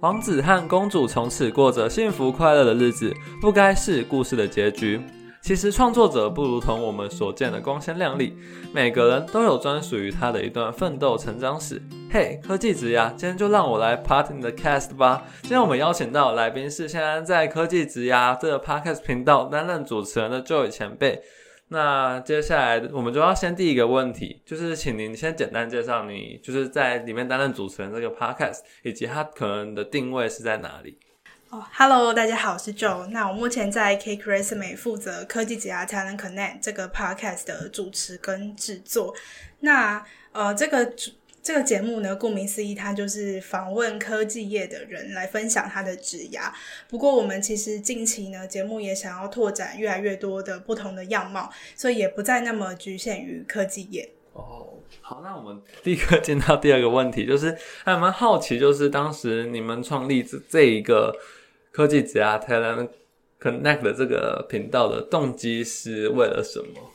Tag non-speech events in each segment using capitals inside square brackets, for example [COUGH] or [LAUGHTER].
王子和公主从此过着幸福快乐的日子，不该是故事的结局。其实创作者不如同我们所见的光鲜亮丽，每个人都有专属于他的一段奋斗成长史。嘿，科技职涯，今天就让我来 part in the cast 吧。今天我们邀请到来宾是现在在科技职涯这个 podcast 频道担任主持人的 Joy 前辈。那接下来我们就要先第一个问题，就是请您先简单介绍你就是在里面担任主持人这个 podcast，以及它可能的定位是在哪里。哦，Hello，大家好，我是 Joe。那我目前在 K Resume 负责科技职涯才能 Connect 这个 podcast 的主持跟制作。那呃，这个主这个节目呢，顾名思义，它就是访问科技业的人来分享他的职涯。不过，我们其实近期呢，节目也想要拓展越来越多的不同的样貌，所以也不再那么局限于科技业。哦，好，那我们立刻进到第二个问题，就是还蛮好奇，就是当时你们创立这这一个科技职涯 Talent Connect 的这个频道的动机是为了什么？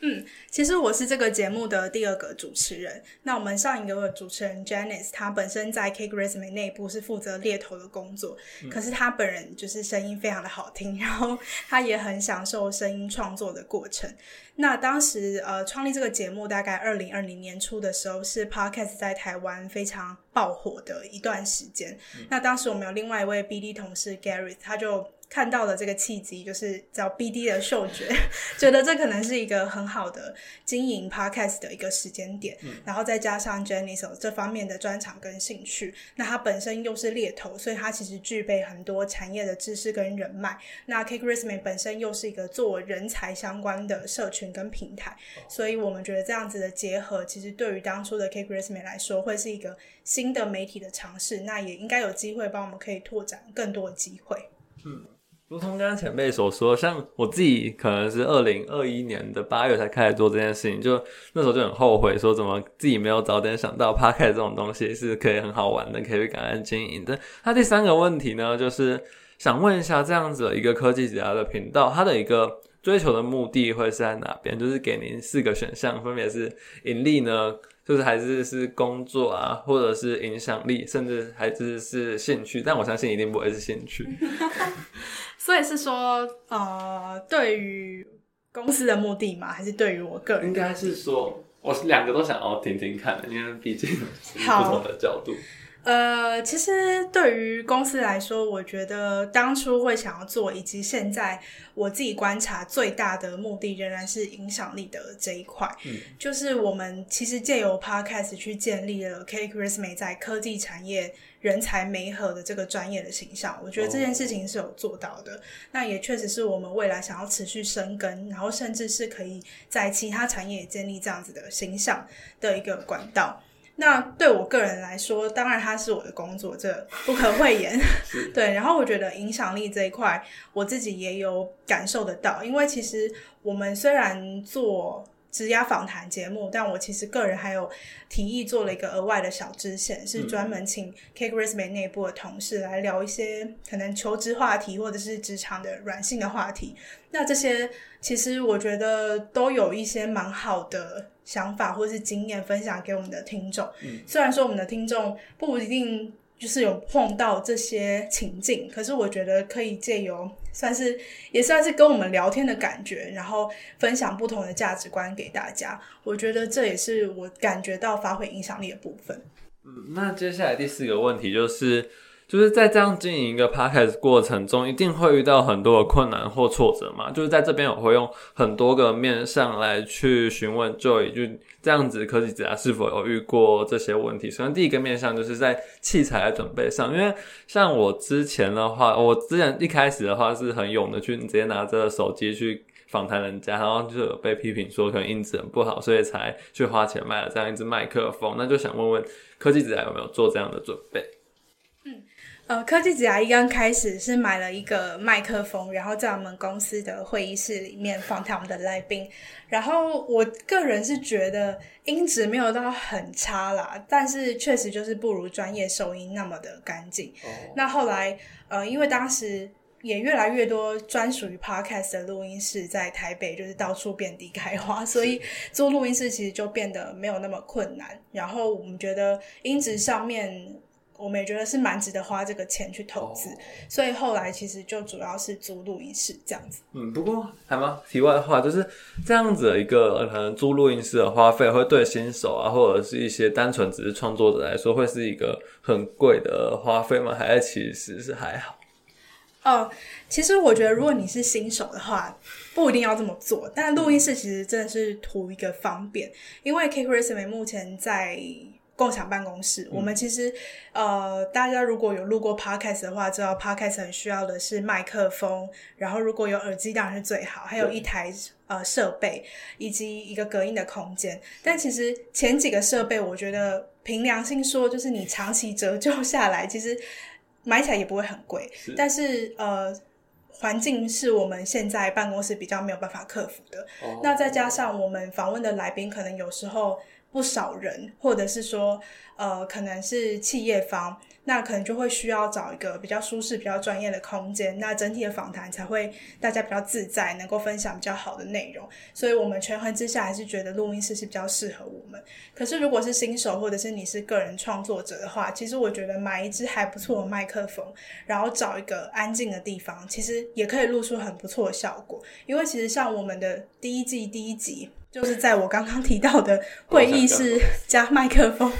嗯，其实我是这个节目的第二个主持人。那我们上一个主持人 Janice，她本身在 Cake Resume 内部是负责猎头的工作，可是她本人就是声音非常的好听，然后她也很享受声音创作的过程。那当时呃创立这个节目大概二零二零年初的时候，是 Podcast 在台湾非常爆火的一段时间。那当时我们有另外一位 BD 同事 Gary，他就。看到了这个契机，就是叫 BD 的嗅觉，[LAUGHS] 觉得这可能是一个很好的经营 Podcast 的一个时间点。然后再加上 Jenny 有这方面的专长跟兴趣，那他本身又是猎头，所以他其实具备很多产业的知识跟人脉。那 K Resume 本身又是一个做人才相关的社群跟平台，所以我们觉得这样子的结合，其实对于当初的 K Resume 来说，会是一个新的媒体的尝试。那也应该有机会帮我们可以拓展更多的机会。嗯。如同刚刚前辈所说，像我自己可能是二零二一年的八月才开始做这件事情，就那时候就很后悔，说怎么自己没有早点想到 p a r k 这种东西是可以很好玩的，可以去感恩经营的。那第三个问题呢，就是想问一下，这样子一个科技职涯的频道，它的一个追求的目的会是在哪边？就是给您四个选项，分别是盈利呢，就是还是是工作啊，或者是影响力，甚至还是是兴趣？但我相信一定不会是兴趣。[LAUGHS] 所以是说，呃，对于公司的目的嘛？还是对于我个人？应该是说，我是两个都想要听听看，因为毕竟是不同的角度。呃，其实对于公司来说，我觉得当初会想要做，以及现在我自己观察最大的目的，仍然是影响力的这一块。嗯，就是我们其实借由 Podcast 去建立了 K Christmas 在科技产业。人才媒合的这个专业的形象，我觉得这件事情是有做到的。那也确实是我们未来想要持续深耕，然后甚至是可以在其他产业建立这样子的形象的一个管道。那对我个人来说，当然它是我的工作，这不可讳言。[LAUGHS] [LAUGHS] 对，然后我觉得影响力这一块，我自己也有感受得到，因为其实我们虽然做。职涯访谈节目，但我其实个人还有提议做了一个额外的小支线，是专门请 K Resume 内部的同事来聊一些可能求职话题或者是职场的软性的话题。那这些其实我觉得都有一些蛮好的想法或者是经验分享给我们的听众。虽然说我们的听众不一定。就是有碰到这些情境，可是我觉得可以借由算是也算是跟我们聊天的感觉，然后分享不同的价值观给大家。我觉得这也是我感觉到发挥影响力的部分。嗯，那接下来第四个问题就是。就是在这样经营一个 podcast 过程中，一定会遇到很多的困难或挫折嘛。就是在这边，我会用很多个面向来去询问 Joy，就这样子科技者是否有遇过这些问题。首先，第一个面向就是在器材的准备上，因为像我之前的话，我之前一开始的话是很勇的去直接拿着手机去访谈人家，然后就有被批评说可能音质很不好，所以才去花钱买了这样一支麦克风。那就想问问科技者有没有做这样的准备？嗯呃，科技子牙一刚开始是买了一个麦克风，然后在我们公司的会议室里面放他们的来宾。然后我个人是觉得音质没有到很差啦，但是确实就是不如专业收音那么的干净。那后来呃，因为当时也越来越多专属于 podcast 的录音室在台北，就是到处遍地开花，所以做录音室其实就变得没有那么困难。然后我们觉得音质上面。我们也觉得是蛮值得花这个钱去投资，所以后来其实就主要是租录音室这样子。嗯，不过还蛮题外话，就是这样子的一个可能租录音室的花费，会对新手啊，或者是一些单纯只是创作者来说，会是一个很贵的花费吗？还是其实是还好？哦，其实我觉得，如果你是新手的话，不一定要这么做。但录音室其实真的是图一个方便，因为 K Christmas 目前在共享办公室，我们其实呃，大家如果有录过 Podcast 的话，知道 Podcast 很需要的是麦克风，然后如果有耳机当然是最好，还有一台呃设备以及一个隔音的空间。但其实前几个设备，我觉得凭良心说，就是你长期折旧下来，其实。买起来也不会很贵，但是呃，环境是我们现在办公室比较没有办法克服的。那再加上我们访问的来宾，可能有时候不少人，或者是说呃，可能是企业方。那可能就会需要找一个比较舒适、比较专业的空间，那整体的访谈才会大家比较自在，能够分享比较好的内容。所以，我们权衡之下，还是觉得录音室是比较适合我们。可是，如果是新手或者是你是个人创作者的话，其实我觉得买一支还不错的麦克风，然后找一个安静的地方，其实也可以录出很不错的效果。因为其实像我们的第一季第一集。就是在我刚刚提到的 [LAUGHS] 会议室 [LAUGHS] 加麦克风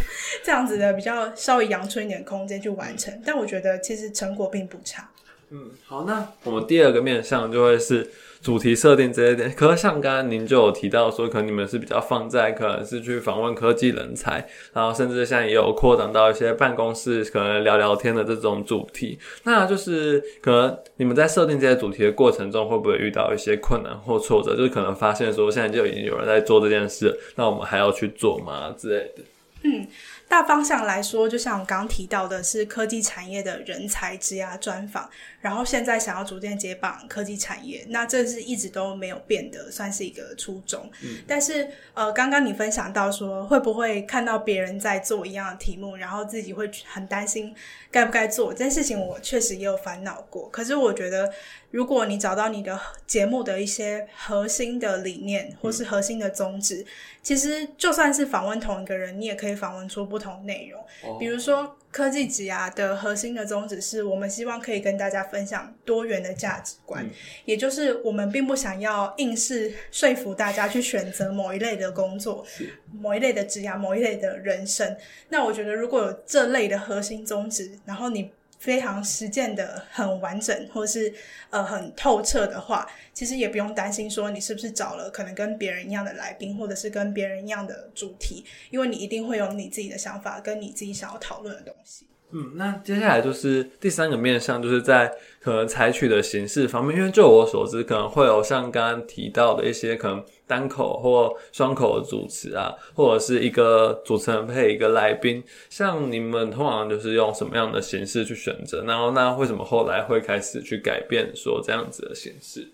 这样子的比较稍微阳春一点空间去完成，但我觉得其实成果并不差。嗯，好，那我们第二个面向就会是。主题设定这一点，可是像刚刚您就有提到说，可能你们是比较放在可能是去访问科技人才，然后甚至现在也有扩展到一些办公室可能聊聊天的这种主题。那就是可能你们在设定这些主题的过程中，会不会遇到一些困难或挫折？就是可能发现说，现在就已经有人在做这件事，那我们还要去做吗之类的？嗯。大方向来说，就像我刚刚提到的，是科技产业的人才职涯专访，然后现在想要逐渐解绑科技产业，那这是一直都没有变的，算是一个初衷。但是，呃，刚刚你分享到说，会不会看到别人在做一样的题目，然后自己会很担心该不该做这件事情？我确实也有烦恼过。可是，我觉得。如果你找到你的节目的一些核心的理念，或是核心的宗旨，其实就算是访问同一个人，你也可以访问出不同内容。比如说科技职涯的核心的宗旨是我们希望可以跟大家分享多元的价值观，也就是我们并不想要硬是说服大家去选择某一类的工作、某一类的职涯、某一类的人生。那我觉得如果有这类的核心宗旨，然后你。非常实践的很完整，或是呃很透彻的话，其实也不用担心说你是不是找了可能跟别人一样的来宾，或者是跟别人一样的主题，因为你一定会有你自己的想法，跟你自己想要讨论的东西。嗯，那接下来就是第三个面向，就是在可能采取的形式方面，因为就我所知，可能会有像刚刚提到的一些可能单口或双口的主持啊，或者是一个主持人配一个来宾，像你们通常就是用什么样的形式去选择？然后那为什么后来会开始去改变说这样子的形式？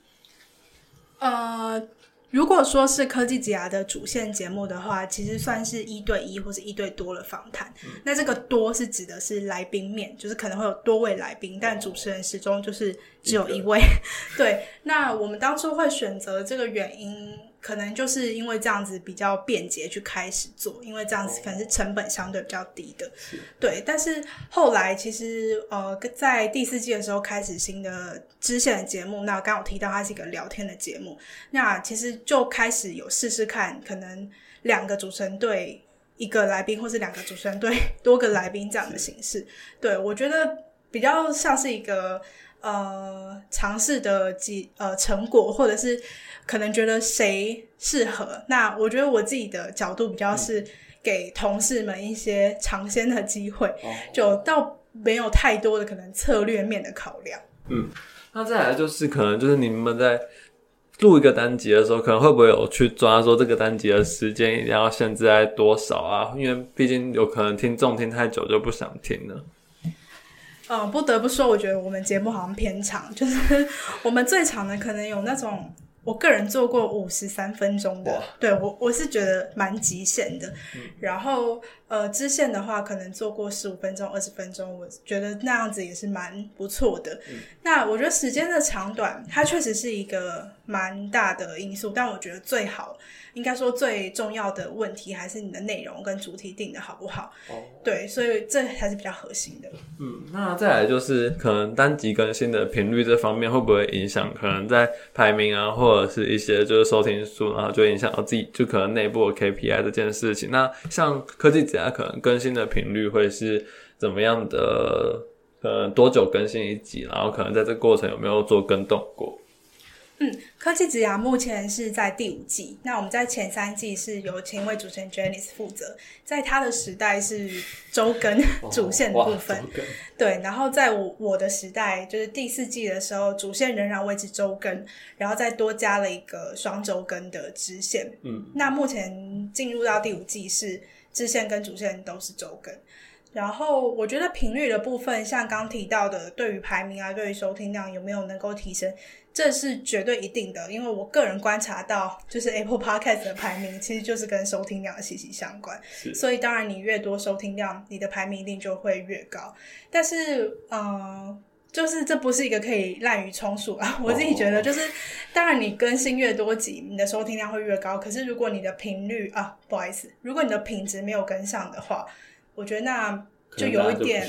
呃。如果说是科技职涯的主线节目的话，其实算是一对一或者一对多的访谈。那这个多是指的是来宾面，就是可能会有多位来宾，但主持人始终就是只有一位。[LAUGHS] 对，那我们当初会选择这个原因。可能就是因为这样子比较便捷去开始做，因为这样子可能是成本相对比较低的，对。但是后来其实呃，在第四季的时候开始新的支线的节目，那刚好提到它是一个聊天的节目，那其实就开始有试试看，可能两个主持人对一个来宾，或是两个主持人对多个来宾这样的形式。对我觉得比较像是一个呃尝试的几呃成果，或者是。可能觉得谁适合？那我觉得我自己的角度比较是给同事们一些尝鲜的机会，就倒没有太多的可能策略面的考量。嗯，那再来就是可能就是你们在录一个单集的时候，可能会不会有去抓说这个单集的时间一定要限制在多少啊？因为毕竟有可能听众听太久就不想听了。嗯，不得不说，我觉得我们节目好像偏长，就是 [LAUGHS] 我们最长的可能有那种。我个人做过五十三分钟的，对我我是觉得蛮极限的。然后呃，支线的话可能做过十五分钟、二十分钟，我觉得那样子也是蛮不错的。那我觉得时间的长短，它确实是一个蛮大的因素。但我觉得最好应该说最重要的问题还是你的内容跟主题定的好不好。哦，对，所以这才是比较核心的。嗯，那再来就是可能单集更新的频率这方面会不会影响？可能在排名啊，或者是一些就是收听数，然后就影响到自己就可能内部的 KPI 这件事情。那像科技子啊，可能更新的频率会是怎么样的？呃，多久更新一集？然后可能在这个过程有没有做跟动过？嗯，科技之牙目前是在第五季。那我们在前三季是由前一位主持人 Janice 负责，在他的时代是周更 [LAUGHS] 主线的部分。对，然后在我我的时代，就是第四季的时候，主线仍然维持周更，然后再多加了一个双周更的支线。嗯，那目前进入到第五季是支线跟主线都是周更。然后我觉得频率的部分，像刚提到的，对于排名啊，对于收听量有没有能够提升，这是绝对一定的。因为我个人观察到，就是 Apple Podcast 的排名其实就是跟收听量息息相关。所以当然你越多收听量，你的排名一定就会越高。但是，嗯，就是这不是一个可以滥竽充数啊。我自己觉得，就是当然你更新越多集，你的收听量会越高。可是如果你的频率啊，不好意思，如果你的品质没有跟上的话。我觉得那就有一点，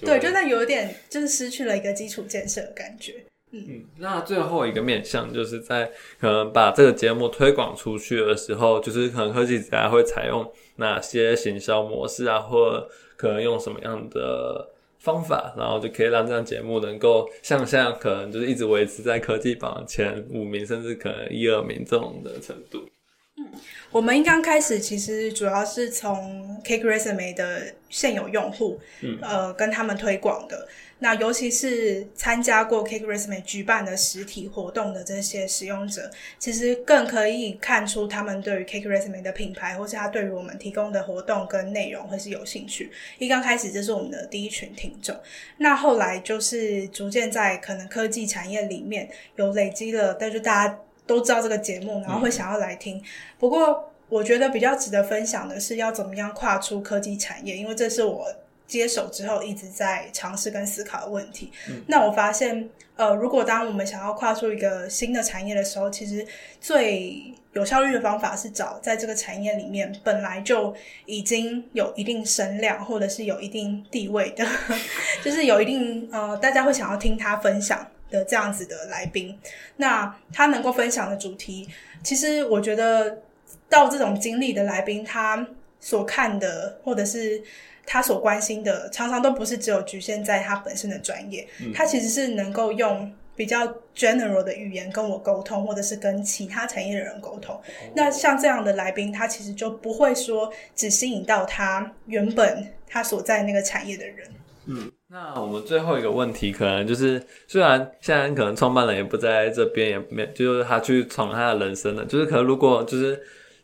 对，就那有一点，就是失去了一个基础建设的感觉。嗯，那最后一个面向，就是在可能把这个节目推广出去的时候，就是可能科技家会采用哪些行销模式啊，或可能用什么样的方法，然后就可以让这样节目能够像像可能就是一直维持在科技榜前五名，甚至可能一二名这种的程度。嗯，我们一刚开始其实主要是从 Cake Resume 的现有用户，嗯，呃，跟他们推广的。那尤其是参加过 Cake Resume 举办的实体活动的这些使用者，其实更可以看出他们对于 Cake Resume 的品牌，或是他对于我们提供的活动跟内容会是有兴趣。一刚开始，这是我们的第一群听众。那后来就是逐渐在可能科技产业里面有累积了，但是大家。都知道这个节目，然后会想要来听。不过，我觉得比较值得分享的是，要怎么样跨出科技产业，因为这是我接手之后一直在尝试跟思考的问题。那我发现，呃，如果当我们想要跨出一个新的产业的时候，其实最有效率的方法是找在这个产业里面本来就已经有一定声量，或者是有一定地位的，[LAUGHS] 就是有一定呃，大家会想要听他分享。的这样子的来宾，那他能够分享的主题，其实我觉得到这种经历的来宾，他所看的或者是他所关心的，常常都不是只有局限在他本身的专业，他其实是能够用比较 general 的语言跟我沟通，或者是跟其他产业的人沟通。那像这样的来宾，他其实就不会说只吸引到他原本他所在那个产业的人。嗯，那我们最后一个问题，可能就是虽然现在可能创办人也不在这边，也没就是他去闯他的人生了，就是可能如果就是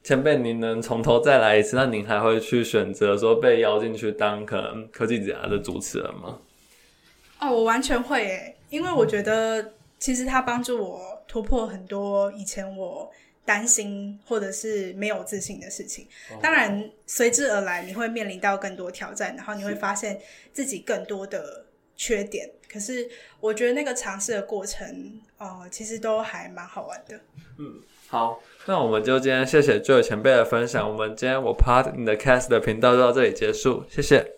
前辈您能从头再来一次，那您还会去选择说被邀进去当可能科技家的主持人吗？哦，我完全会诶，因为我觉得其实他帮助我突破很多以前我。担心或者是没有自信的事情，当然随之而来，你会面临到更多挑战，然后你会发现自己更多的缺点。可是我觉得那个尝试的过程，呃，其实都还蛮好玩的。嗯，好，那我们就今天谢谢 Joe 前辈的分享。我们今天我 Part 你的 Cast 的频道就到这里结束，谢谢。